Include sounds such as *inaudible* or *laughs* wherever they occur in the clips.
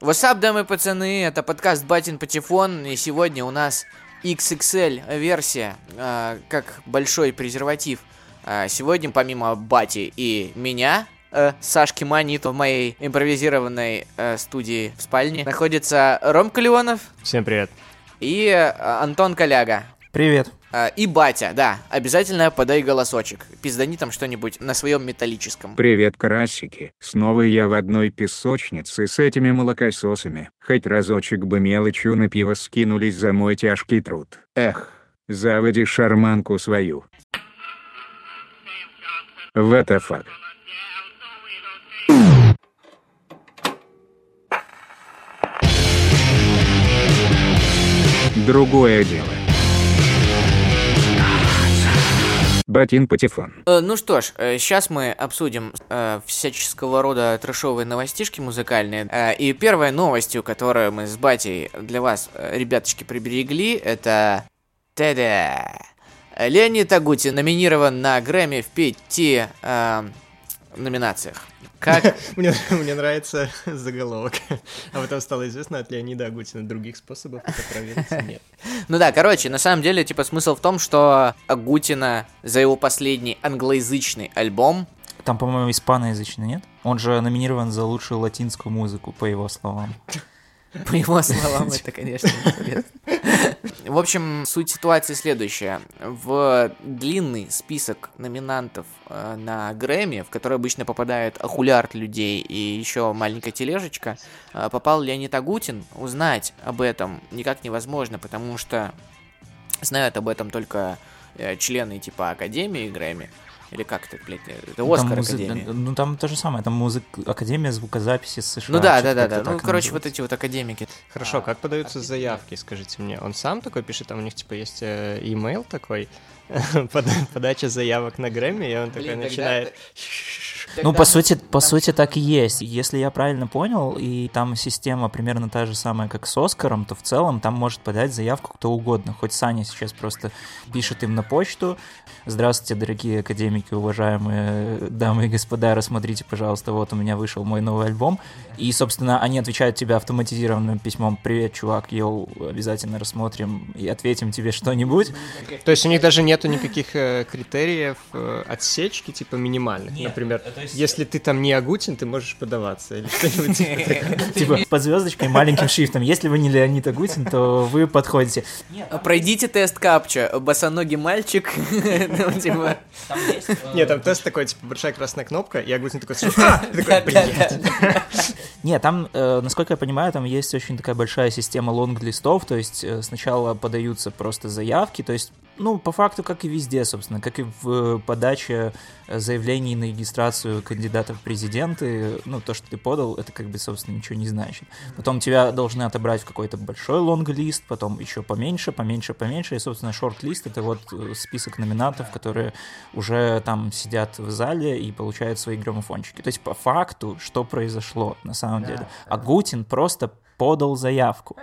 Васап, дамы и пацаны, это подкаст Батин Патефон, и сегодня у нас XXL версия, э, как большой презерватив. Э, сегодня помимо Бати и меня, э, Сашки Манито в моей импровизированной э, студии в спальне, находится Ром Калеонов Всем привет. и э, Антон Коляга. Привет. Э, и Батя, да, обязательно подай голосочек. Пиздани там что-нибудь на своем металлическом. Привет, карасики. Снова я в одной песочнице с этими молокососами. Хоть разочек бы мелочью на пиво скинулись за мой тяжкий труд. Эх, заводи шарманку свою. What the fuck? Другое дело. Батин Патефон. Э, ну что ж, сейчас мы обсудим э, всяческого рода трэшовые новостишки музыкальные. Э, и первой новостью, которую мы с Батей для вас, э, ребяточки, приберегли, это... Та-да! Леонид Агутин номинирован на Грэмми в пяти э, номинациях. Как... *laughs* Мне, мне нравится *laughs* заголовок. А потом стало известно от Леонида Агутина других способов это проверить *laughs* нет. Ну да, короче, на самом деле, типа, смысл в том, что Агутина за его последний англоязычный альбом Там, по-моему, испаноязычный, нет? Он же номинирован за лучшую латинскую музыку, по его словам. *laughs* По его словам, это, конечно, интересно. В общем, суть ситуации следующая. В длинный список номинантов э, на Грэмми, в который обычно попадает ахулярд людей и еще маленькая тележечка, э, попал Леонид Агутин. Узнать об этом никак невозможно, потому что знают об этом только э, члены типа Академии Грэмми. Или как это, блядь, это Там Оскар музы- Академии. Ну, там то же самое, там музык... Академия звукозаписи США. Ну да, да, да, да. Ну, короче, вот эти вот академики. Хорошо, как подаются заявки, скажите мне? Он сам такой пишет, там у них типа есть э, имейл такой, *laughs* пода- подача заявок на Грэмми, и он такой начинает... Ну, по сути, по сути, так и есть. Если я правильно понял, и там система примерно та же самая, как с Оскаром, то в целом там может подать заявку кто угодно. Хоть Саня сейчас просто пишет им на почту. Здравствуйте, дорогие академики, уважаемые дамы и господа, рассмотрите, пожалуйста, вот у меня вышел мой новый альбом. И, собственно, они отвечают тебе автоматизированным письмом «Привет, чувак, йоу, обязательно рассмотрим и ответим тебе что-нибудь». То есть у них даже нету никаких э, критериев э, отсечки, типа минимальных. Например, если ты там не Агутин, ты можешь подаваться или что-нибудь *laughs* типа под звездочкой и маленьким шрифтом. Если вы не Леонид Агутин, то вы подходите. Пройдите тест капча. Босоногий мальчик. *laughs* Ну, типа, Нет, там тест такой, типа, большая красная кнопка, и Агутин такой, *laughs* «А!» И такой, «Блядь». Не, там, э, насколько я понимаю, там есть очень такая большая система лонг-листов, то есть э, сначала подаются просто заявки, то есть, ну, по факту, как и везде, собственно, как и в э, подаче э, заявлений на регистрацию кандидатов в президенты, ну, то, что ты подал, это как бы, собственно, ничего не значит. Потом тебя должны отобрать в какой-то большой лонг-лист, потом еще поменьше, поменьше, поменьше, и, собственно, шорт-лист — это вот э, список номинантов, которые уже там сидят в зале и получают свои граммофончики. То есть, по факту, что произошло на самом деле? Агутин просто подал заявку.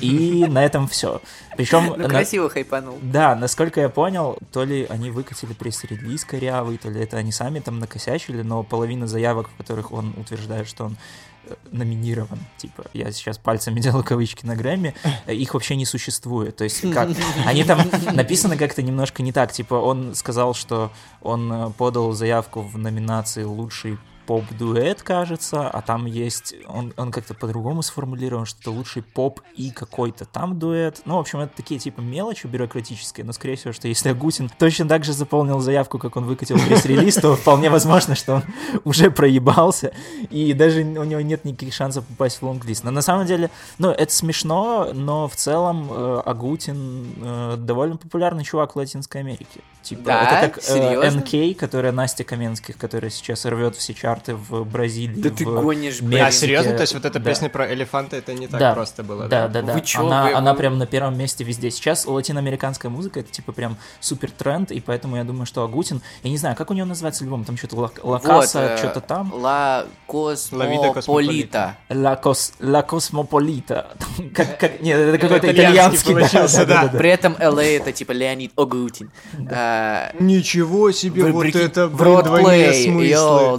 И на этом все. Причем... ну красиво хайпанул. Да, насколько я понял, то ли они выкатили пресс-релиз корявый, то ли это они сами там накосячили, но половина заявок, в которых он утверждает, что он э, номинирован, типа, я сейчас пальцами *laughs* делаю кавычки на Грэмми, э, их вообще не существует. То есть как? *laughs* Они там написаны как-то немножко не так. Типа он сказал, что он э, подал заявку в номинации «Лучший поп-дуэт, кажется, а там есть, он, он как-то по-другому сформулирован, что-то лучший поп и какой-то там дуэт. Ну, в общем, это такие типа мелочи бюрократические, но, скорее всего, что если Агутин точно так же заполнил заявку, как он выкатил пресс-релиз, то вполне возможно, что он уже проебался, и даже у него нет никаких шансов попасть в лонг-лист. Но на самом деле, ну, это смешно, но в целом э, Агутин э, довольно популярный чувак в Латинской Америке. Типа, Да? это как э? НК, которая Настя Каменских, которая сейчас рвет все чарты в Бразилии. Да ты в гонишь, блядь. А, серьезно? То есть вот эта Да. песня про элефанта, это не так Да. просто было, Да, да? да, да. Вы чё, она, вы- она прям на первом месте везде. Сейчас латиноамериканская музыка это типа прям супер тренд, и поэтому я думаю, что Агутин, я не знаю, как у него называется альбом, там что-то Ла, Ла Вот, Каса, э, что-то там. La Cosmopolita. Cosmopolita. La, Cos, La Cosmopolita. *laughs* как, как, нет, это какой-то итальянский итальянский. получился, да. При этом LA это типа Леонид Агутин. А, Ничего себе, вы вот это блин, двойные смыслы. yo,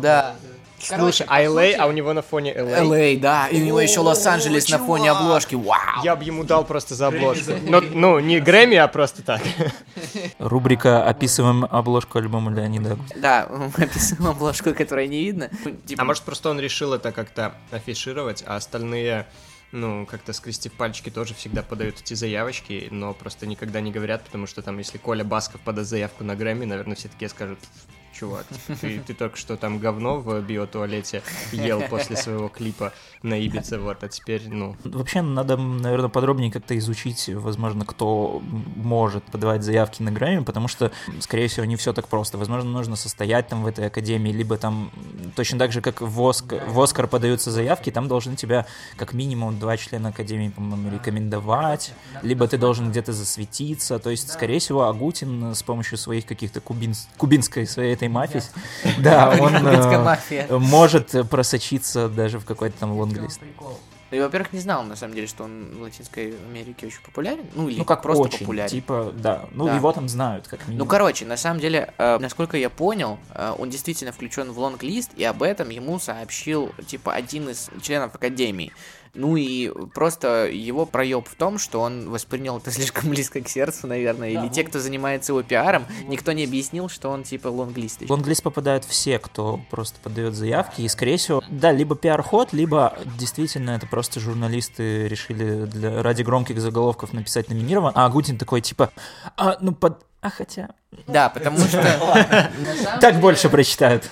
да. Слушай, а LA, а у него на фоне LA? LA, да, и у него еще Лос-Анджелес на фоне обложки, вау! Я бы ему дал просто за обложку. Но, ну, не Грэмми, а просто так. Рубрика «Описываем обложку альбома Леонида». Да, мы *laughs* описываем обложку, которая не видно. Типа, А может, просто он решил это как-то афишировать, а остальные, ну, как-то скрестив пальчики, тоже всегда подают эти заявочки, но просто никогда не говорят, потому что там, если Коля Басков подаст заявку на Грэмми, наверное, все такие скажут, чувак, ты, ты только что там говно в биотуалете ел после своего клипа на Ибице, вот, а теперь, ну... Вообще, надо, наверное, подробнее как-то изучить, возможно, кто может подавать заявки на Грэмми, потому что, скорее всего, не все так просто. Возможно, нужно состоять там в этой академии, либо там, точно так же, как в, Оск... в Оскар подаются заявки, там должны тебя как минимум два члена академии, по-моему, рекомендовать, либо ты должен где-то засветиться. То есть, скорее всего, Агутин с помощью своих каких-то кубин... кубинской своей этой мафии, *laughs* да, он э, может просочиться даже в какой-то там лонглист. Я, во-первых, не знал, на самом деле, что он в Латинской Америке очень популярен. Ну, или Ну, как просто очень, популярен. типа, да. Ну, Да. его там знают, как минимум. Ну, короче, на самом деле, э, насколько я понял, э, он действительно включен в лонг-лист, и об этом ему сообщил, типа, один из членов Академии. Ну и просто его проеб в том, что он воспринял это *laughs* слишком близко к сердцу, наверное. Или те, кто занимается его пиаром, никто не объяснил, что он типа лонглист. Лонглист попадают все, кто просто подает заявки, и, скорее всего, да, либо пиар-ход, либо действительно это просто журналисты решили для, ради громких заголовков написать номинирован, а Агутин такой, типа, а, ну, под... А хотя... Да, потому что *laughs* Так больше прочитают.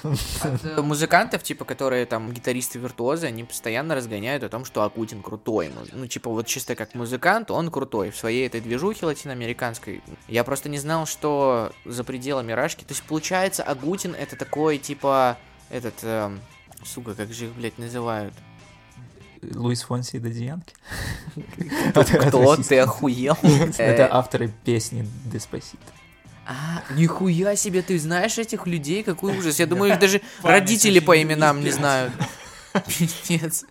э, музыкантов, типа, которые там гитаристы-виртуозы, они постоянно разгоняют о том, что Акутин крутой. Ну, Ну, типа, вот чисто как музыкант, он крутой в своей этой движухе латиноамериканской. Я просто не знал, что за пределами Рашки. То есть, получается, Агутин это такой, типа, этот, эм, сука, как же их, блядь, называют? Луис Фонси и Дади Янки. Кто? Ты охуел? Это Э, авторы песни Деспасит. А, нихуя себе, ты знаешь этих людей? Какой ужас. Я думаю, их даже родители по именам не знают. Пиздец.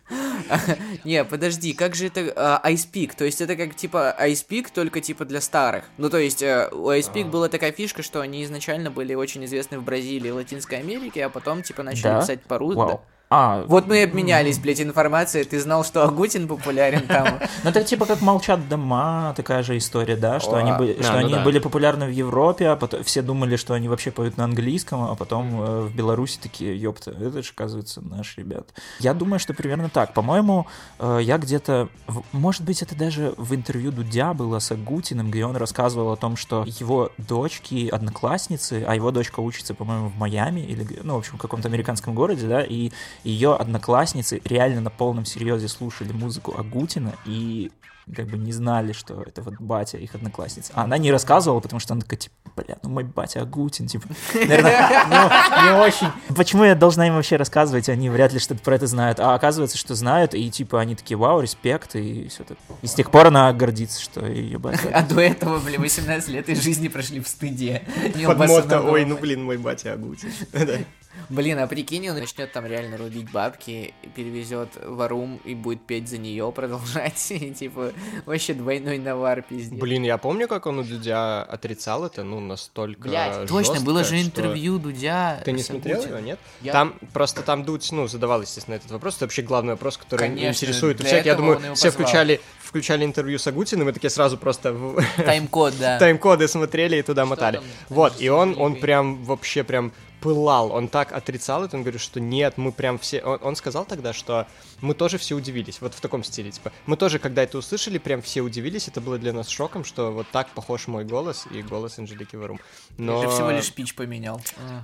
*laughs* Не, подожди, как же это а, Peak? То есть это как типа Peak, только типа для старых. Ну, то есть э, у Peak была такая фишка, что они изначально были очень известны в Бразилии и Латинской Америке, а потом типа начали писать по-русски. А, Вот мы и обменялись, блядь, информацией. Ты знал, что Агутин популярен там. *laughs* Ну, это типа как «Молчат дома», такая же история, да, что они, были, а, ну были популярны в Европе, а потом все думали, что они вообще поют на английском, а потом э, в Беларуси такие, ёпта, это же, оказывается, наш ребят. Я думаю, что примерно так. По-моему, э, я где-то, может быть, это даже в интервью Дудя было с Агутиным, где он рассказывал о том, что его дочки одноклассницы, а его дочка учится, по-моему, в Майами, или, ну, в общем, в каком-то американском городе, да, и ее одноклассницы реально на полном серьезе слушали музыку Агутина и как бы не знали, что это вот батя их одноклассница. А она не рассказывала, потому что она такая, типа, бля, ну мой батя Агутин, типа, наверное, ну, не очень. Почему я должна им вообще рассказывать? Они вряд ли что-то про это знают. А оказывается, что знают, и типа они такие, вау, респект, и все так. И с тех пор она гордится, что ее батя. А до этого, бля, 18 лет из жизни прошли в стыде. Не Под босоногого. мото, ой, ну блин, мой батя Агутин. *laughs* Блин, а прикинь, он начнет там реально рубить бабки, перевезет в Арум и будет петь за нее, продолжать. *laughs* И типа вообще двойной навар, пиздец. Блин, я помню, как он у Дудя отрицал это, ну, настолько Блядь, точно, было же что- интервью Дудя. Ты не смотрел его, нет? Я- Там просто там Дудь, ну, задавал, естественно, этот вопрос. Это вообще главный вопрос, который Конечно, интересует у всех. Я думаю, все позвал. включали, включали интервью с Агутиным и такие сразу просто Тайм-код, да. *laughs* тайм-коды смотрели и туда мотали. там? Вот, и он, он прям вообще прям пылал, он так отрицал это, он говорит, что нет, мы прям все... Он, он сказал тогда, что мы тоже все удивились, вот в таком стиле, типа, мы тоже, когда это услышали, прям все удивились, это было для нас шоком, что вот так похож мой голос и голос Анжелики Варум. Но... Же всего лишь пич поменял.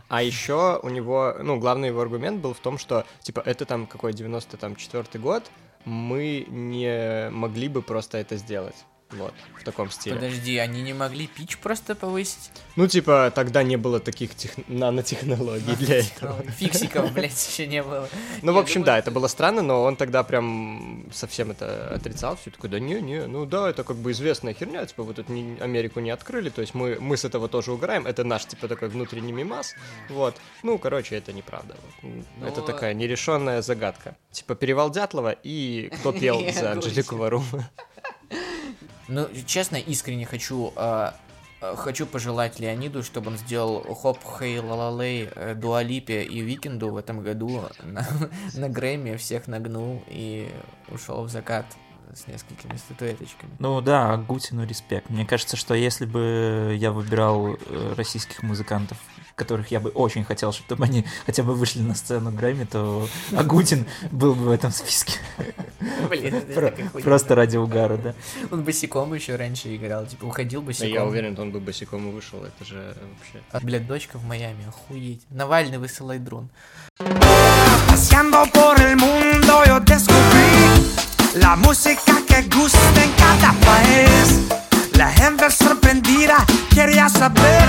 А еще у него, ну, главный его аргумент был в том, что, типа, это там какой 94 год, мы не могли бы просто это сделать. Вот, в таком стиле. Подожди, они не могли пич просто повысить? Ну, типа, тогда не было таких тех... нанотехнологий для этого. *laughs* Фиксиков, *laughs* блядь, еще не было. Ну, в общем, да, это было странно, но он тогда прям совсем это отрицал. Все такой, да не, не, ну да, это как бы известная херня, типа, вы тут Америку не открыли, то есть мы, мы с этого тоже угораем, это наш, типа, такой внутренний мимас, вот. Ну, короче, это неправда. Это такая нерешенная загадка. Типа, Перевал Дятлова и кто *laughs* пел за Анжелику Варум. Ну, честно, искренне хочу э, хочу пожелать Леониду, чтобы он сделал хоп, хей, лалалей, э, дуалипе и Викенду в этом году на, *laughs* на Грэмми всех нагнул и ушел в закат с несколькими статуэточками. Ну да, Агутину респект. Мне кажется, что если бы я выбирал э, российских музыкантов, которых я бы очень хотел, чтобы они хотя бы вышли на сцену Грэмми, то Агутин был бы в этом списке. Блин. Просто ради угара, да. Он босиком еще раньше играл, типа уходил Да босиком. я уверен, он бы босиком и вышел, это же вообще... А, Блядь, дочка в Майами, охуеть. Навальный высылай дрон. Paseando por el mundo yo descubrí la música que gusta en cada país. La gente sorprendida quería saber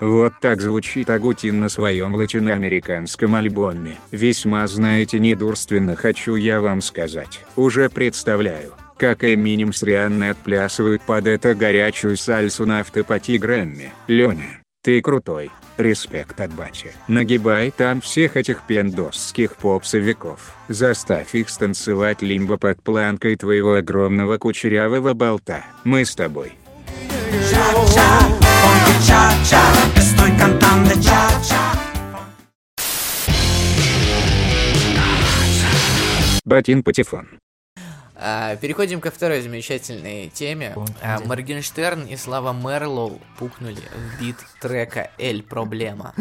Вот так звучит Агутин на своем латиноамериканском альбоме. Весьма, знаете, недурственно хочу я вам сказать. Уже представляю, как Эминем с Рианной отплясывают под это горячую сальсу на автопати Грэмми. Лёня, ты крутой. Респект от бати. Нагибай там всех этих пендосских попсовиков. Заставь их станцевать лимбо под планкой твоего огромного кучерявого болта. Мы с тобой. Cha-cha, ponte cha-cha, estoy cantando cha-cha. Батин Патефон. А, переходим ко второй замечательной теме. А, да. Моргенштерн и Слава Мерлоу пукнули в бит трека «Эль Проблема».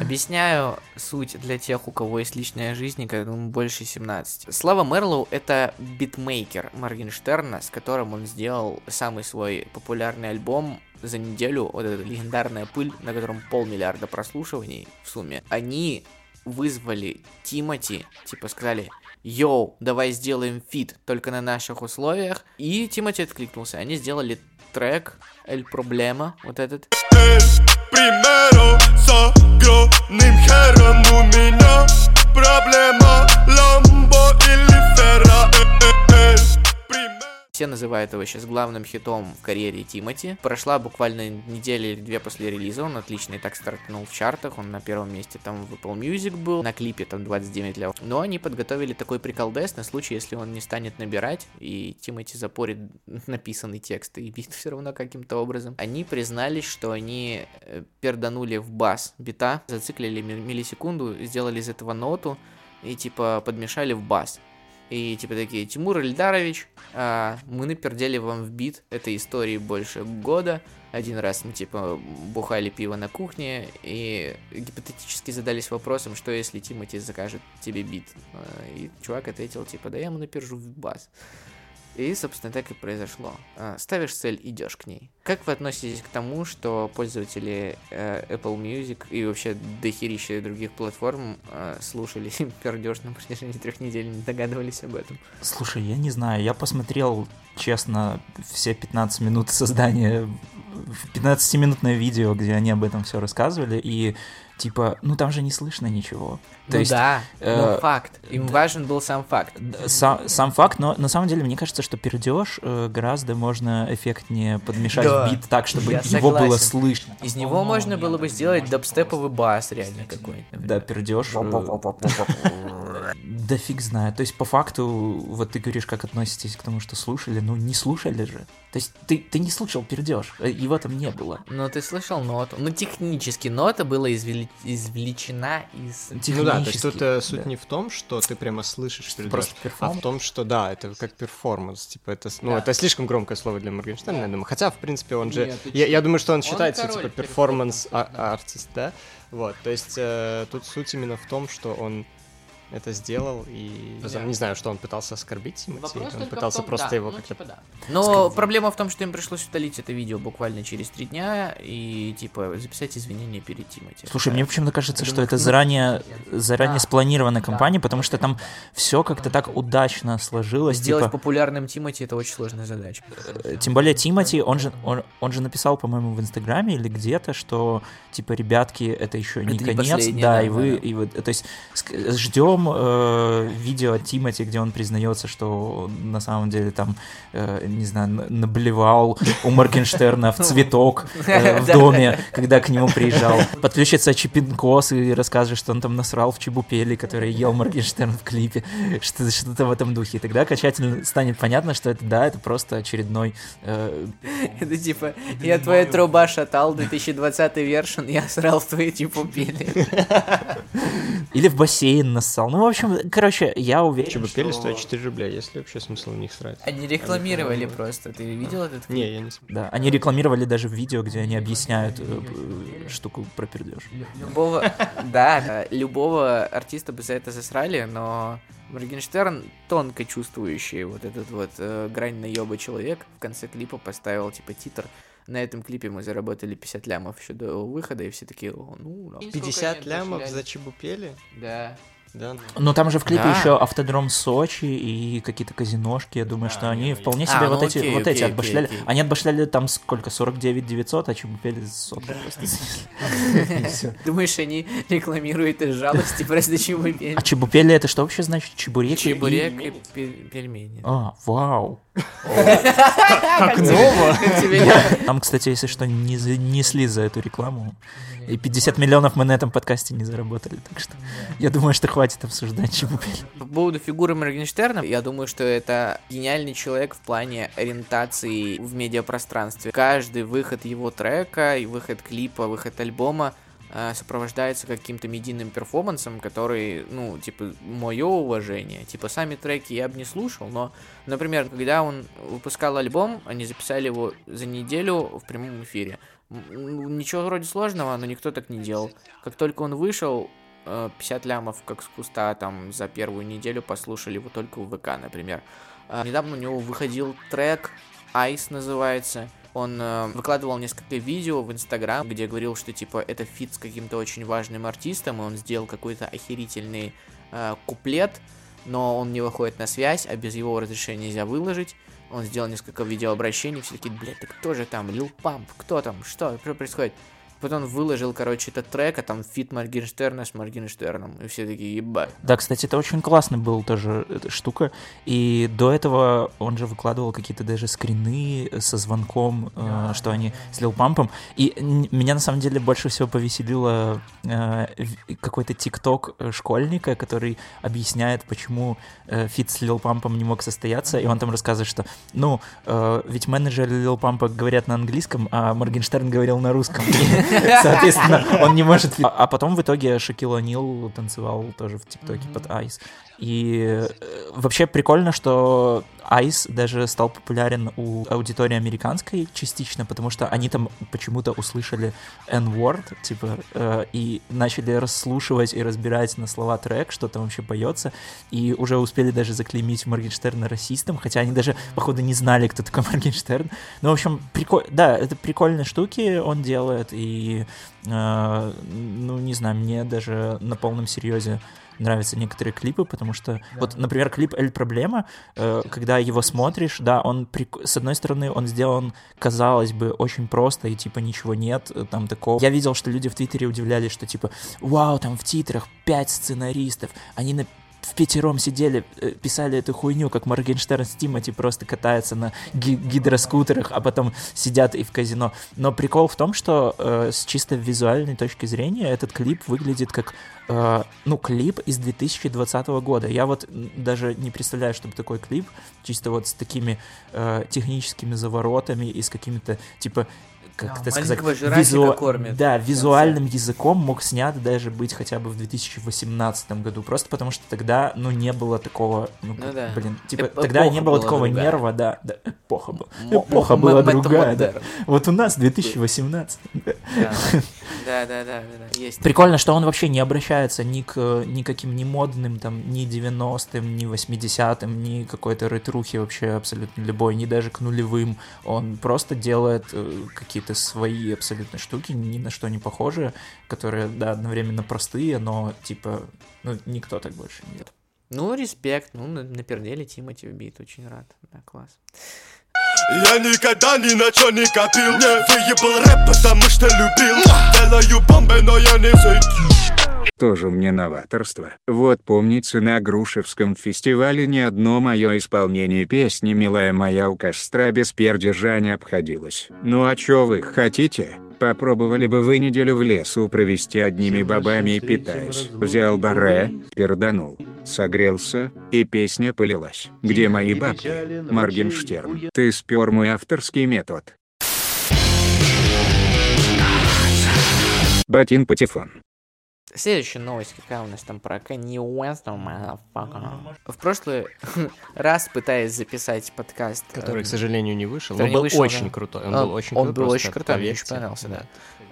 Объясняю суть для тех, у кого есть личная жизнь, которому больше 17. Слава Мерлоу — это битмейкер Моргенштерна, с которым он сделал самый свой популярный альбом за неделю, вот эта легендарная пыль, на котором полмиллиарда прослушиваний в сумме. Они вызвали Тимати, типа сказали, yo, давай сделаем feat только на наших условиях. И Тимати откликнулся. Они сделали трек «El Problema», вот этот. Primero с огромным хером у меня Проблема Ламбо или Ферра Все называют его сейчас главным хитом в карьере Тимати. Прошла буквально неделя или две после релиза, он отлично и так стартанул в чартах, он на первом месте там в Apple Music был, на клипе там 29 лев. Но они подготовили такой приколдес на случай, если он не станет набирать, и Тимати запорит *laughs* написанный текст и бит *laughs* все равно каким-то образом. Они признались, что они э, перданули в бас бита, зациклили ми- миллисекунду, сделали из этого ноту, и типа подмешали в бас. И типа такие, Тимур Ильдарович, а, мы напердели вам в бит этой истории больше года. Один раз мы типа бухали пиво на кухне и гипотетически задались вопросом, что если Тимати закажет тебе бит. А, И чувак ответил типа, да я ему напержу в бас. И, собственно, так и произошло. А, Ставишь цель, идешь к ней. Как вы относитесь к тому, что пользователи э, Apple Music и вообще дохерища других платформ э, слушали *laughs* пердеж на протяжении трех недель, не догадывались об этом? Слушай, я не знаю, я посмотрел, честно, все 15 минут создания, 15-минутное видео, где они об этом все рассказывали, и типа, ну там же не слышно ничего. То ну есть, да, э, но факт. Им важен был сам факт. сам, сам факт, но на самом деле мне кажется, что пердеж э, гораздо можно эффектнее подмешать Да, в бит так, чтобы я его было согласен. слышно. Из него можно было бы сделать дабстеповый бас реально какой-то. Да, пердеж. Да фиг знает. То есть, по факту, вот ты говоришь, как относитесь к тому, что слушали, ну не слушали же. То есть, ты, ты не слушал пердеж, э, его там не было. Но ты слышал ноту? Ну, технически нота была извели- извлечена из... Ну да, то есть Технически, тут э, суть да. не в том, что ты прямо слышишь пердеж, просто а в том, что да, это как перформанс, типа это, ну Да. это слишком громкое слово для Моргенштерна, я думаю. Хотя в принципе он же, Нет, я, я думаю, что он Он считается типа performance artist, да, вот. То есть э, тут суть именно в том, что он это сделал и Да. не знаю, что он пытался оскорбить Тимати, он пытался том- просто да, его ну, как-то типа да. Но проблема в том, что им пришлось удалить это видео буквально через три дня и, типа, записать извинения перед Тимати. Слушай, мне почему-то кажется, что это заранее, *laughs* заранее Да. спланированная кампания, потому что там все как-то так удачно сложилось. Сделать типа, популярным Тимати это очень сложная задача. э, Тем более Тимати, он же, он, он же написал, по-моему, в Инстаграме или где-то, что, типа, ребятки, это еще не Это не конец, последнее, да, да, и вы, да, да. и вот, то есть, ждем потом э, видео от Тимати, где он признается, что на самом деле там, э, не знаю, наблевал у Моргенштерна в цветок э, *laughs* в доме, когда к нему приезжал. Подключится Чипинкос и расскажет, что он там насрал в Чебупели, который ел Моргенштерн в клипе, что- что-то в этом духе. И тогда окончательно станет понятно, что это, да, это просто очередной э, Это типа, я твоя труба шатал, 2020 вершин, я срал в твои типа пели. Или в бассейн нассал. Ну, в общем, короче, я уверен, Чебупели что- стоят 4 рубля, есть ли вообще смысл в них срать? Они рекламировали просто, ты видел этот клип? Не, я не смотрю. Да, они рекламировали даже в видео, где они объясняют э, э, штуку про пердеж. Любого, *laughs* да, да, любого артиста бы за это засрали, но Моргенштерн, тонко чувствующий вот этот вот э, грань наеба человек, в конце клипа поставил типа титр. На этом клипе мы заработали 50 лямов еще до выхода, и все такие, «О, ну, да». 50 лямов за Чебупели? Да. Да. Но там же в клипе Да. еще автодром Сочи и какие-то казиношки. Я думаю, что они вполне себе А, вот ну эти, окей, вот эти окей, отбашляли. окей, окей. Они отбашляли там сколько? 49 900, а Чебупели сотку. *laughs* Думаешь, они рекламируют из жалости просто чебупели? А Чебупели это что вообще значит? Чебурек? и- Чебурек и пе- пельмени. А, вау. Как ново! Там, кстати, если что, не занесли за эту рекламу. И 50 миллионов мы на этом подкасте не заработали. Так что я думаю, что хватит обсуждать Чебупели. По поводу фигуры Моргенштерна, я думаю, что это гениальный человек в плане ориентации в медиапространстве. Каждый выход его трека, и выход клипа, выход альбома сопровождается каким-то медийным перформансом, который, ну, типа, мое уважение. Типа, сами треки я бы не слушал, но, например, когда он выпускал альбом, они записали его за неделю в прямом эфире. М, Ничего вроде сложного, но никто так не делал. Как только он вышел, э, 50 лямов как с куста там за первую неделю послушали его только в ВК, например. А, Недавно у него выходил трек Ice называется. Он э, выкладывал несколько видео в Инстаграм, где говорил, что типа это feat с каким-то очень важным артистом, и он сделал какой-то охерительный э, куплет, но он не выходит на связь, а без его разрешения нельзя выложить. Он сделал несколько видеообращений, все такие, блядь, да кто же там, Лил Памп, кто там, что происходит? Потом выложил, короче, этот трек, а там feat Моргенштерна с Моргенштерном, и все такие, ебать. Да, кстати, это очень классно был тоже эта штука. И до этого он же выкладывал какие-то даже скрины со звонком, э, что они с Лил Пампом. И меня на самом деле больше всего повеселило э, какой-то тикток э, школьника, который объясняет, почему э, фит с Лил Пампом не мог состояться. И он там рассказывает, что, ну, э, ведь менеджеры Лил Пампа говорят на английском, а Моргенштерн говорил на русском. *laughs* *laughs* Соответственно, он не может... А, а потом в итоге Шакил О'Нил танцевал тоже в ТикТоке под Ice. И э, вообще прикольно, что Айс даже стал популярен у аудитории американской частично, потому что они там почему-то услышали N-word, типа, э, и начали расслушивать и разбирать на слова трек, что там вообще поется, и уже успели даже заклеймить Моргенштерна расистом, хотя они даже, походу, не знали, кто такой *laughs* Моргенштерн. Ну, в общем, прикольно, да, это прикольные штуки он делает, и, э, ну, не знаю, мне даже на полном серьезе нравятся некоторые клипы, потому что, вот, например, клип «Эль Проблема», э, когда его смотришь, да, он, прик- с одной стороны, он сделан, казалось бы, очень просто, и, типа, ничего нет э, там такого. Я видел, что люди в Твиттере удивлялись, что, типа, вау, там в титрах пять сценаристов, они на в пятером сидели, э, писали эту хуйню, как Моргенштерн с Тимати просто катаются на ги- гидроскутерах, а потом сидят и в казино. Но прикол в том, что э, с чисто визуальной точки зрения этот клип выглядит как, э, ну, клип из 2020 года. Я вот даже не представляю, чтобы такой клип, чисто вот с такими э, техническими заворотами и с какими-то, типа, как это сказать, кормят. да, визуальным языком мог снят даже быть хотя бы в 2018 году, просто потому что тогда, ну, не было такого, ну, Ну да. блин, типа, Эп- тогда не эпоха было такого другая. нерва, да, да, эпоха была, М- эпоха была другая, да. Вот у нас 2018. да. Да, да, да, да, да, есть. Прикольно, что он вообще не обращается ни к никаким ни модным, там, ни 90-м, ни 80-м, ни какой-то ретрухе вообще абсолютно любой, ни даже к нулевым. Он просто делает э, какие-то свои абсолютно штуки, ни на что не похожие, которые, да, одновременно простые, но, типа, ну, никто так больше не делает. Ну, респект, ну, на- напердели Тимати в бит, очень рад, да, класс. Я никогда ни на чё не копил Не выебал рэп, потому что любил Делаю бомбы, но я не зайду Тоже мне новаторство. Вот помнится на Грушевском фестивале ни одно мое исполнение песни «Милая моя у костра» без пердежа не обходилось. Ну а чё вы хотите? Попробовали бы вы неделю в лесу провести одними бабами и питаясь. Взял баре, перданул, согрелся, и песня полилась. Где мои бабки? Моргенштерн. Ты спер мой авторский метод. Батин Патефон. Следующая новость, какая у нас там про Kanye West, motherfucker. В прошлый *laughs* раз, пытаясь записать подкаст... Который, эм, к сожалению, не вышел. Но был вышел, очень да. крутой. Он А, был очень он крутой. был очень крутой, мне очень понравился, да.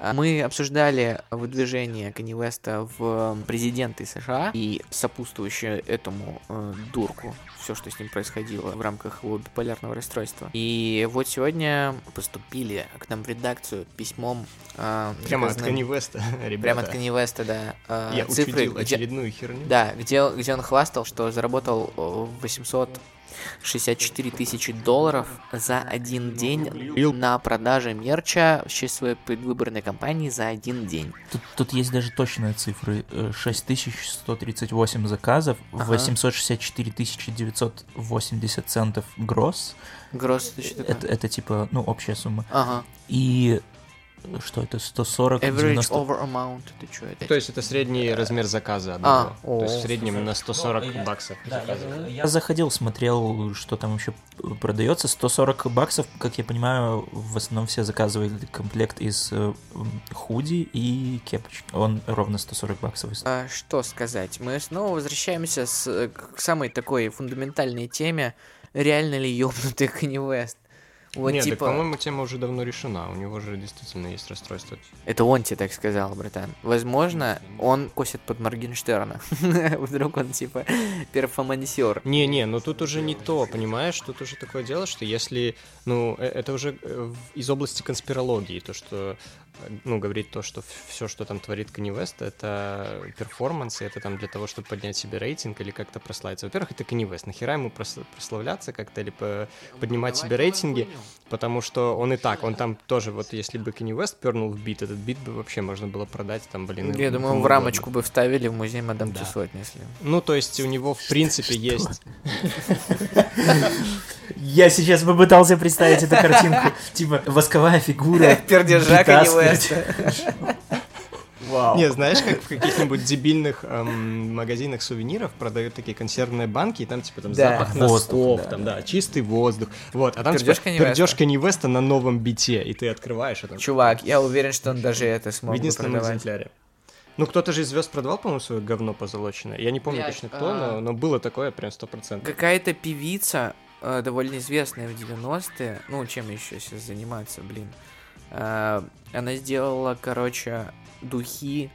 Да. Мы обсуждали выдвижение Kanye West в президенты США и сопутствующее этому э, дурку, все, что с ним происходило в рамках его биполярного расстройства. И вот сегодня поступили к нам в редакцию письмом э, Прямо от West, ребята. *laughs* Прямо от West, да. Э, Я цифры, где- очередную херню. да, где, где он хвастал, что заработал э, 864 тысячи долларов за один день на продаже мерча в честь своей предвыборной кампании за один день. Тут, тут есть даже точные цифры. Э, 6138 заказов, Ага. 864 980 центов гросс. Гросс, это что такое? Это, это типа, ну, общая сумма. Ага. И э, что это, 140, Average 90... over amount, это что это? То есть это средний размер заказа одного. А, То есть в среднем на 140 баксов заказывают. Я заходил, смотрел, что там вообще продается. 140 баксов, как я понимаю, в основном все заказывали комплект из э, худи и кепочки. Он ровно 140 баксов. А, что сказать? Мы снова возвращаемся с, э, к самой такой фундаментальной теме. Реально ли ёбнутый Kanye West? Вот Нет, так, типа... по-моему, тема уже давно решена. У него же действительно есть расстройство. Это он тебе так сказал, братан. Возможно, он косит под Моргенштерна. *laughs* Вдруг он типа перформансер. Не-не, но тут уже не то, понимаешь? Тут уже такое дело, что если, ну, э, это уже э, из области конспирологии, то, что, ну, говорит то, что все, что там творит Kanye West, это перформансы, это там для того, чтобы поднять себе рейтинг или как-то прославиться. Во-первых, это Kanye West. Нахера ему прос- прославляться как-то или по- поднимать себе рейтинги? Потому что он и так, он там тоже, вот если бы Kanye West пернул в бит, этот бит бы вообще можно было продать там, блин, Я ну, думаю, в рамочку бы вставили в музей Мадам Да. Тюсо отнесли. Ну, то есть у него, в принципе, есть... Я сейчас попытался представить эту картинку. Типа восковая фигура. Пердежа бита Вау. Не, знаешь, как в каких-нибудь дебильных эм, магазинах сувениров продают такие консервные банки, и там типа там Да. запах Воздух, носков, да, там, да, чистый воздух. Вот, а там Пердёж типа. Kanye West'а на новом бите, и ты открываешь, а там Чувак, я уверен, что он даже это в смог бы единственном продавать. экземпляре. Ну, кто-то же из звезд продавал, по-моему, свое говно позолоченное. Я не помню Блядь, точно кто, а. но, но было такое прям сто процентов. Какая-то певица, э, довольно известная в 90-е, ну, чем еще сейчас заниматься, блин. Э, она сделала, короче, духи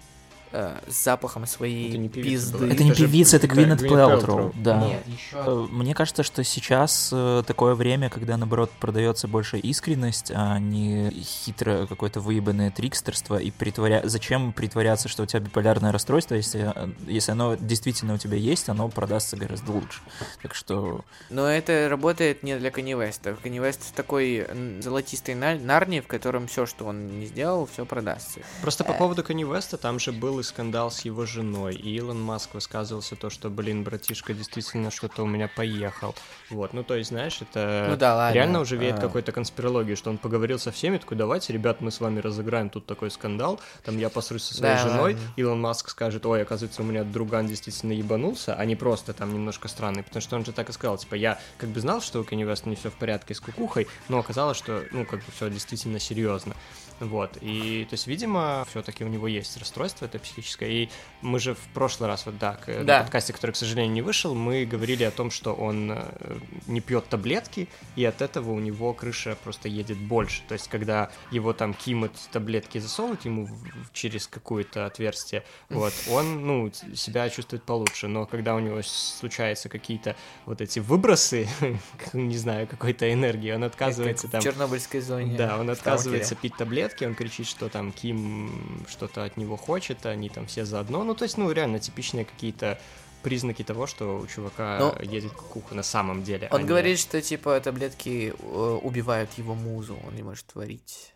э, с запахом своей Это не певица пизды. была. Это не же певица, это Гвинет. Paltrow. Да. Нет, еще... Э, Мне кажется, что сейчас э, такое время, когда, наоборот, продается больше искренность, а не хитро какое-то выебанное трикстерство и притворя... Зачем притворяться, что у тебя биполярное расстройство, если, э, если оно действительно у тебя есть, оно продастся гораздо лучше. Так что... Но это работает не для Kanye West. Kanye West такой золотистый на- Нарнии, в котором все, что он не сделал, все продастся. Просто по поводу Kanye West'а, там же был и скандал с его женой, и Илон Маск высказывался то, что, блин, братишка, действительно что-то у меня поехал. Вот, ну то есть, знаешь, это Ну да, ладно. реально уже веет А. какой-то конспирологией, что он поговорил со всеми, такой, давайте, ребят, мы с вами разыграем тут такой скандал, там я посрусь со своей Да, женой, ладно. Илон Маск скажет, ой, оказывается, у меня друган действительно ебанулся, а не просто там немножко странный, потому что он же так и сказал, типа, я как бы знал, что у West не все в порядке с кукухой, но оказалось, что, ну, как бы все действительно серьезно. Вот, и, то есть, видимо, все-таки у него есть расстройство это психическое, и мы же в прошлый раз, вот, да, к- на Да. подкасте, который, к сожалению, не вышел, мы говорили о том, что он э, не пьет таблетки, и от этого у него крыша просто едет больше, то есть, когда его там кимот таблетки засовывают ему через какое-то отверстие, вот, он, ну, себя чувствует получше, но когда у него случаются какие-то вот эти выбросы, *laughs* не знаю, какой-то энергии, он отказывается там... в Чернобыльской зоне. Да, он отказывается пить таблетки, он кричит, что там Ким что-то от него хочет, они там все заодно. Ну, то есть, ну, реально типичные какие-то признаки того, что у чувака Ну, едет кукуха на самом деле. а Он не- говорит, что типа таблетки э, убивают его музу, он не может творить.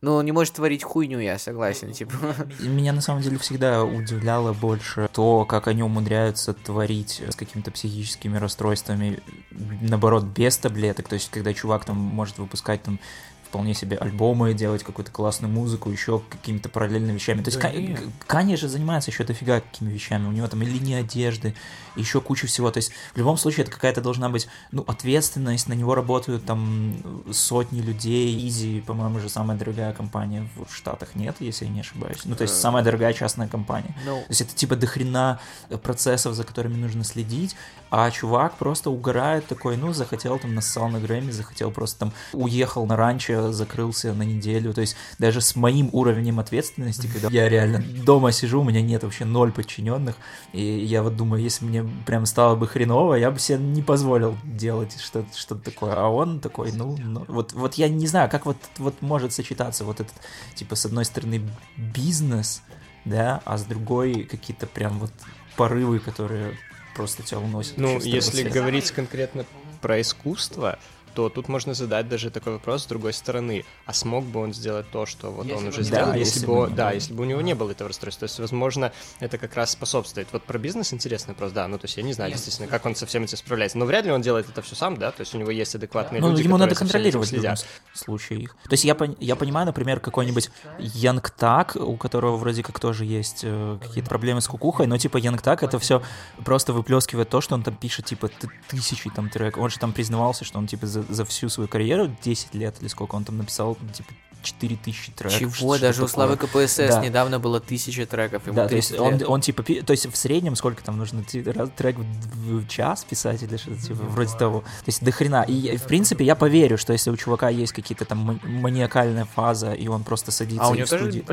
Ну, он не может творить хуйню, я согласен, типа. Меня на самом деле всегда удивляло больше то, как они умудряются творить с какими-то психическими расстройствами, наоборот, без таблеток. То есть, когда чувак там может выпускать там вполне себе альбомы, делать какую-то классную музыку, еще какими-то параллельными вещами. То есть Да. Канье же занимается еще дофига какими вещами. У него там и линия одежды, еще куча всего. То есть в любом случае это какая-то должна быть ну, ответственность, на него работают там сотни людей. Изи, по-моему, же самая дорогая компания в Штатах, нет, если я не ошибаюсь. Ну, то есть самая дорогая частная компания. Ну, То есть это типа дохрена процессов, за которыми нужно следить, а чувак просто угорает такой, ну, захотел там нассал на Грэмми, захотел просто там уехал на ранчо, закрылся на неделю. То есть даже с моим уровнем ответственности, когда я реально дома сижу, у меня нет вообще ноль подчиненных, и я вот думаю, если мне прям стало бы хреново, я бы себе не позволил делать что-то что такое. А он такой, ну, ну, вот, вот я не знаю, как вот, вот может сочетаться вот этот, типа, с одной стороны, бизнес, да, а с другой какие-то прям вот порывы, которые просто тебя уносят. Ну, если говорить конкретно про искусство, то тут можно задать даже такой вопрос с другой стороны. А смог бы он сделать то, что вот он уже сделал, Да, если, если бы, он- да, если бы у него не было этого расстройства. То есть, возможно, это как раз способствует. Вот про бизнес интересный вопрос, да. Ну, то есть я не знаю, действительно, как он со всем этим справляется. Но вряд ли он делает это все сам, да. То есть у него есть адекватные Ну, люди, ему которые надо контролировать в следят. случае их. То есть я, я понимаю, например, какой-нибудь Янг Так, у которого вроде как тоже есть э, какие-то проблемы с кукухой, но типа Янг Так это все просто выплескивает то, что он там пишет типа тысячи там треков. Он же там признавался, что он типа за, за всю свою карьеру 10 лет или сколько он там написал, типа 4000 треков. чего? что-то Даже у. Славы КПСС Да. недавно было тысяча треков. ему Да, то есть 30 он, он типа, то есть в среднем сколько там нужно трек в, в час писать или что-то типа вроде того. То есть до хрена. И в принципе я поверю, что если у чувака есть какие-то там ма- маниакальная фаза, и он просто садится А у него в тоже студии-?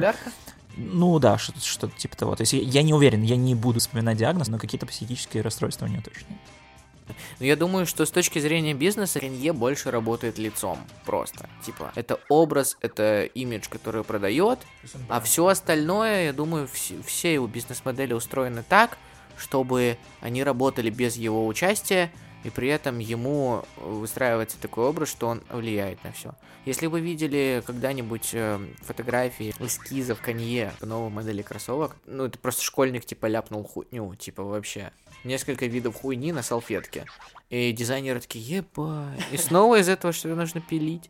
Ну да, что- что-то типа того. То есть я, я не уверен, я не буду вспоминать диагноз, но какие-то психические расстройства у него точно. есть. *laughs* Но я думаю, что с точки зрения бизнеса Канье больше работает лицом просто. Типа, это образ, это имидж, который продает, а все остальное, я думаю, все, все его бизнес-модели устроены так, чтобы они работали без его участия, и при этом ему выстраивается такой образ, что он влияет на все. Если вы видели когда-нибудь э, фотографии эскизов Канье по новой модели кроссовок, ну это просто школьник типа ляпнул хуйню, типа вообще. Несколько видов хуйни на салфетке. И дизайнеры такие, ебать. И снова из этого что-то нужно пилить.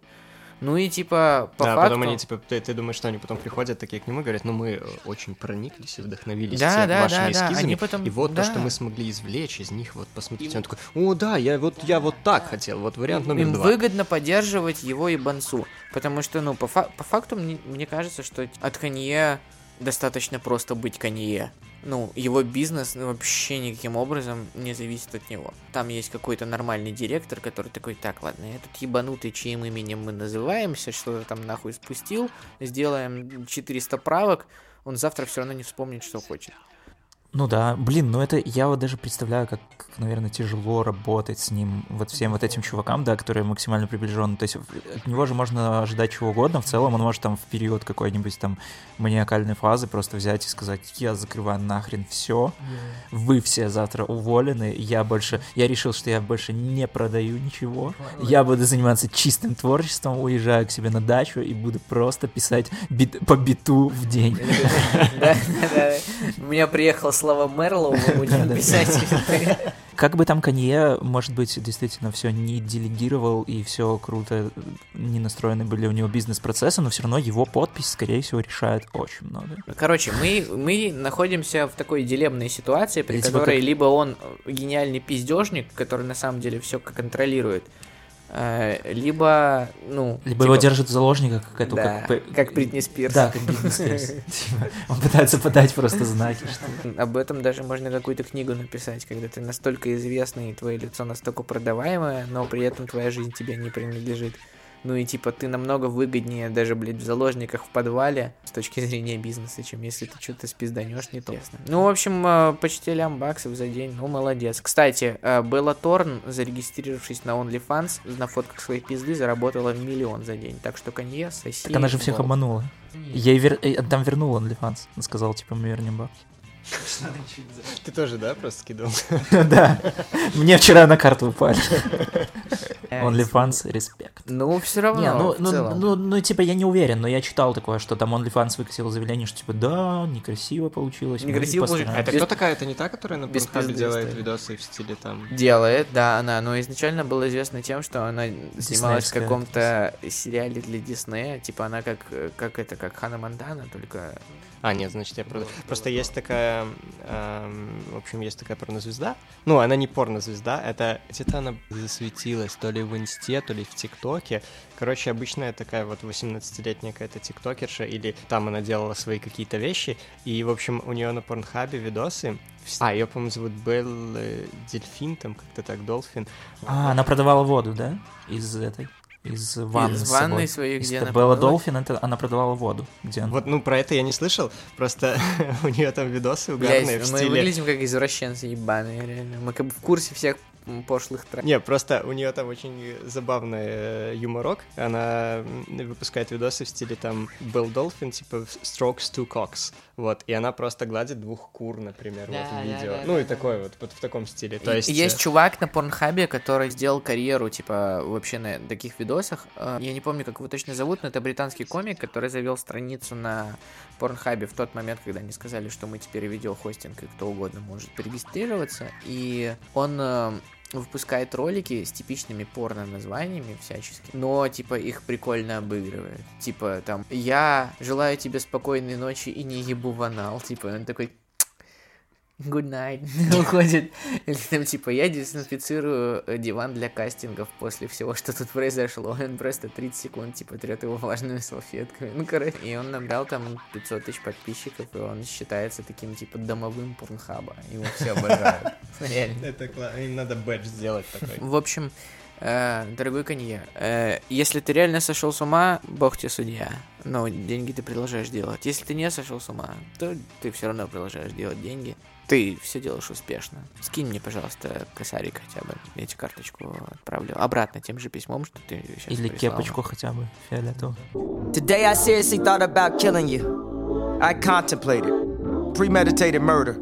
Ну и типа, по да, факту... потом они, типа, ты, ты думаешь, что они потом приходят такие к нему и говорят, ну мы э, очень прониклись и вдохновились Да, тем- да, вашими да, да, эскизами, они потом- и вот да. то, что мы смогли извлечь из них, вот посмотрите. Он такой, о, да, я вот, я вот так хотел, вот вариант номер Им два. выгодно поддерживать его и Бансу. Потому что, ну, по, фа- по факту, мне, мне кажется, что от Канье достаточно просто быть Канье. Ну, его бизнес ну, вообще никаким образом не зависит от него. Там есть какой-то нормальный директор, который такой, так, ладно, этот ебанутый, чьим именем мы называемся, что-то там нахуй спустил, сделаем 400 правок, он завтра все равно не вспомнит, что хочет. Ну да, блин, ну это я вот даже представляю, как, наверное, тяжело работать с ним, вот всем вот этим чувакам, да, которые максимально приближены. То есть от него же можно ожидать чего угодно. В целом он может там в период какой-нибудь там маниакальной фазы просто взять и сказать, я закрываю нахрен все, вы все завтра уволены, я больше, я решил, что я больше не продаю ничего, я буду заниматься чистым творчеством, уезжаю к себе на дачу и буду просто писать бит- по биту в день. У меня приехала Слава Мерлоу, мы будем писать. Как бы там Канье, может быть, действительно все не делегировал и все круто не настроены были у него бизнес-процессы, но все равно его подпись, скорее всего, решает очень много. Короче, мы, мы находимся в такой дилеммной ситуации, при типа которой как- либо он гениальный пиздежник, который на самом деле все контролирует, либо, ну... Либо типа, его держат в заложниках, как эту... да, П- как Бритни Спирс. Да, как Бритни Спирс. *laughs* Типа, Он пытается подать просто знаки, что... Об этом даже можно какую-то книгу написать, когда ты настолько известный, и твое лицо настолько продаваемое, но при этом твоя жизнь тебе не принадлежит. Ну и типа ты намного выгоднее даже, блядь, в заложниках в подвале с точки зрения бизнеса, чем если ты что-то спизданешь не то. Ясно. Ну, в общем, э, почти лям баксов за день, ну, молодец. Кстати, э, Белла Торн, зарегистрировавшись на OnlyFans, на фотках своей пизды, заработала миллион за день. Так что конье, соси. Так она же всех в голову. обманула. Ей вер... э, там вернул OnlyFans. Он сказал, типа, мы вернем бабки. Ты тоже, да, просто скидывал? *laughs* Да. Мне вчера на карту упали. *laughs* OnlyFans, респект. Ну, все равно, Не, ну, ну, целом. ну, ну, типа, я не уверен, но я читал такое, что там OnlyFans выкатил заявление, что, типа, да, некрасиво получилось. Некрасиво получилось. А это Без- кто такая? Это не та, которая на пизды делает видосы в стиле там... Делает, да, она, но изначально было известно тем, что она снималась в каком-то сериале для Диснея, типа она как, э, как это, как Хана Монтана, только... А, нет, значит, я просто... Просто есть такая... эм, в общем, есть такая порнозвезда. Ну, она не порнозвезда, это... Где-то она засветилась, то ли в Инсте, то ли в ТикТоке. Короче, обычная такая вот 18-летняя какая-то тиктокерша, или там она делала свои какие-то вещи, и, в общем, у нее на Порнхабе видосы... А, ее, по-моему, зовут Белл э, Дельфин, там как-то так, Долфин. А, она продавала воду, да? Из этой, из ванны Из собой. своей, где она Белла? Долфин, это она продавала воду. Где она? Вот, ну, про это я не слышал, просто *laughs* у нее там видосы угарные Блядь, в мы стиле... выглядим как извращенцы ебаные, реально. Мы как бы в курсе всех пошлых трек. Не, просто у нее там очень забавный э, юморок. Она выпускает видосы в стиле там Белл Долфин, типа Strokes Two Cocks. Вот, и она просто гладит двух кур, например, вот Да, в да, видео. да, ну да, и да. такой вот, вот в таком стиле. То есть... есть э, чувак на Порнхабе, который сделал карьеру, типа, вообще на таких видосах. Э, Я не помню, как его точно зовут, но это британский комик, который завел страницу на Порнхабе в тот момент, когда они сказали, что мы теперь видеохостинг, и кто угодно может порегистрироваться. И он э, выпускает ролики с типичными порно-названиями всячески, но, типа, их прикольно обыгрывает. Типа, там, я желаю тебе спокойной ночи и не ебу в анал. Типа, он такой, good night, *laughs* уходит. Или там, типа, я дезинфицирую э, диван для кастингов после всего, что тут произошло. Он просто 30 секунд, типа, трет его влажными салфетками. Ну, короче, и он набрал там 500 тысяч подписчиков, и он считается таким, типа, домовым порнхаба. Его все обожают. *laughs* Реально. Это классно. Им надо бэдж сделать такой. В общем, э, дорогой Конье, э, если ты реально сошел с ума, бог тебе судья. Но деньги ты продолжаешь делать. Если ты не сошел с ума, то ты все равно продолжаешь делать деньги. Ты все делаешь успешно. Скинь мне, пожалуйста, косарик хотя бы. Я тебе карточку отправлю. Обратно тем же письмом, что ты сейчас Или кепочку хотя бы фиолетовую. Today I seriously thought about killing you. I contemplated premeditated murder.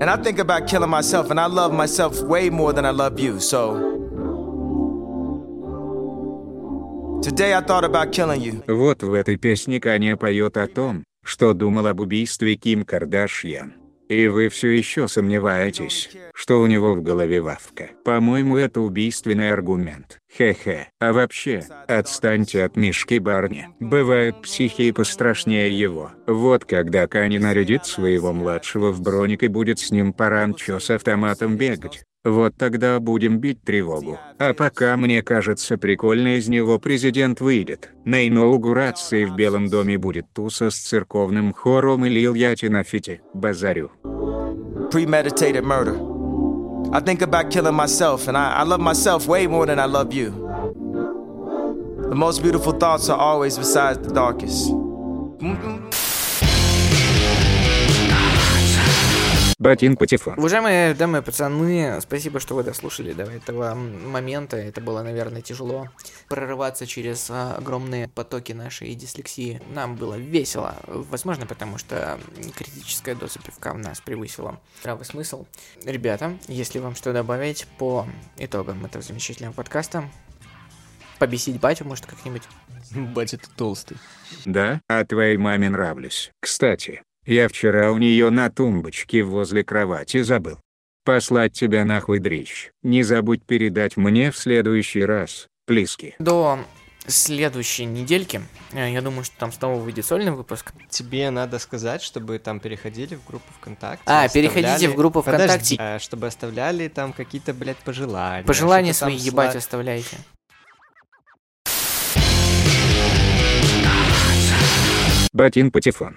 And I think about killing myself, and I love myself way more than I love you, so. Today I thought about killing you. Вот в этой песне Каня поет о том, что думал об убийстве Ким Кардашьян. И вы все еще сомневаетесь, что у него в голове Вавка. По-моему, это убийственный аргумент. Хе-хе. А вообще, отстаньте от Мишки Барни. Бывают психи пострашнее его. Вот когда Кани нарядит своего младшего в броник и будет с ним по ранчо с автоматом бегать. Вот тогда будем бить тревогу. А пока, мне кажется, прикольно из него президент выйдет. На инаугурации в Белом доме будет туса с церковным хором и лил яти на фите. Базарю. Premeditated murder. I think about killing myself, and I, I love myself way more than I love you. The most beautiful thoughts are always besides the darkest. Батин Патефон. Уважаемые дамы и пацаны, спасибо, что вы дослушали до этого момента. Это было, наверное, тяжело прорываться через а, огромные потоки нашей дислексии. Нам было весело. Возможно, потому что критическая доза пивка в нас превысила здравый смысл. Ребята, если вам что добавить по итогам этого замечательного подкаста, побесить батю, может, как-нибудь. Батя, ты толстый. Да, а твоей маме нравлюсь. Кстати, я вчера у нее на тумбочке возле кровати забыл. Послать тебя нахуй, дрищ. Не забудь передать мне в следующий раз, плиски. До следующей недельки, э, я думаю, что там снова выйдет сольный выпуск. Тебе надо сказать, чтобы там переходили в группу ВКонтакте. А, переходите в группу Подожди, ВКонтакте. а, чтобы оставляли там какие-то, блядь, пожелания. Пожелания свои ебать сла- оставляйте. Батин Патефон.